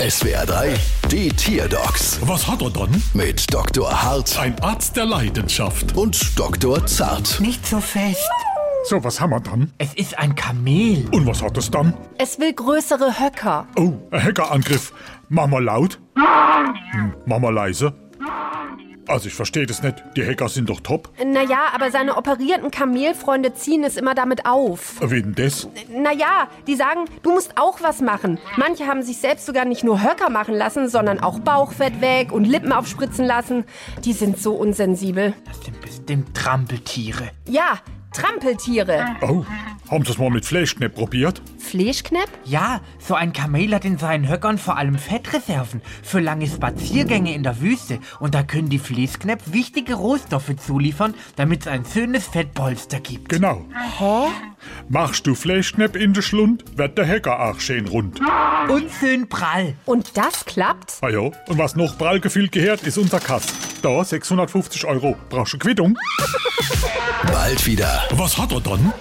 SWR 3, die Tierdocs Was hat er dann? mit Dr. Hart Ein Arzt der Leidenschaft. und Dr. Zart. Nicht so fest. So, was haben wir dann? Es ist ein Kamel. Und was hat es dann? Es will größere Höcker. Oh, ein Hackerangriff. Mach mal laut. Hm, mach mal leise. Also ich verstehe das nicht. Die Hacker sind doch top. Naja, aber seine operierten Kamelfreunde ziehen es immer damit auf. Wen das? Naja, die sagen, du musst auch was machen. Manche haben sich selbst sogar nicht nur Höcker machen lassen, sondern auch Bauchfett weg und Lippen aufspritzen lassen. Die sind so unsensibel. Das sind bestimmt Trampeltiere. Ja, Trampeltiere. Oh, haben Sie es mal mit Fleischknepp probiert? Fleischknepp? Ja, so ein Kamel hat in seinen Höckern vor allem Fettreserven für lange Spaziergänge in der Wüste. Und da können die Fließknepp wichtige Rohstoffe zuliefern, damit es ein schönes Fettpolster gibt. Genau. Hä? Machst du Fleischknepp in den Schlund, wird der Hacker auch schön rund. Und schön prall. Und das klappt? Ah ja, und was noch prall gefühlt gehört, ist unser Kass. Da, 650 Euro. Brauchst du Quittung? Bald wieder. Was hat er dann?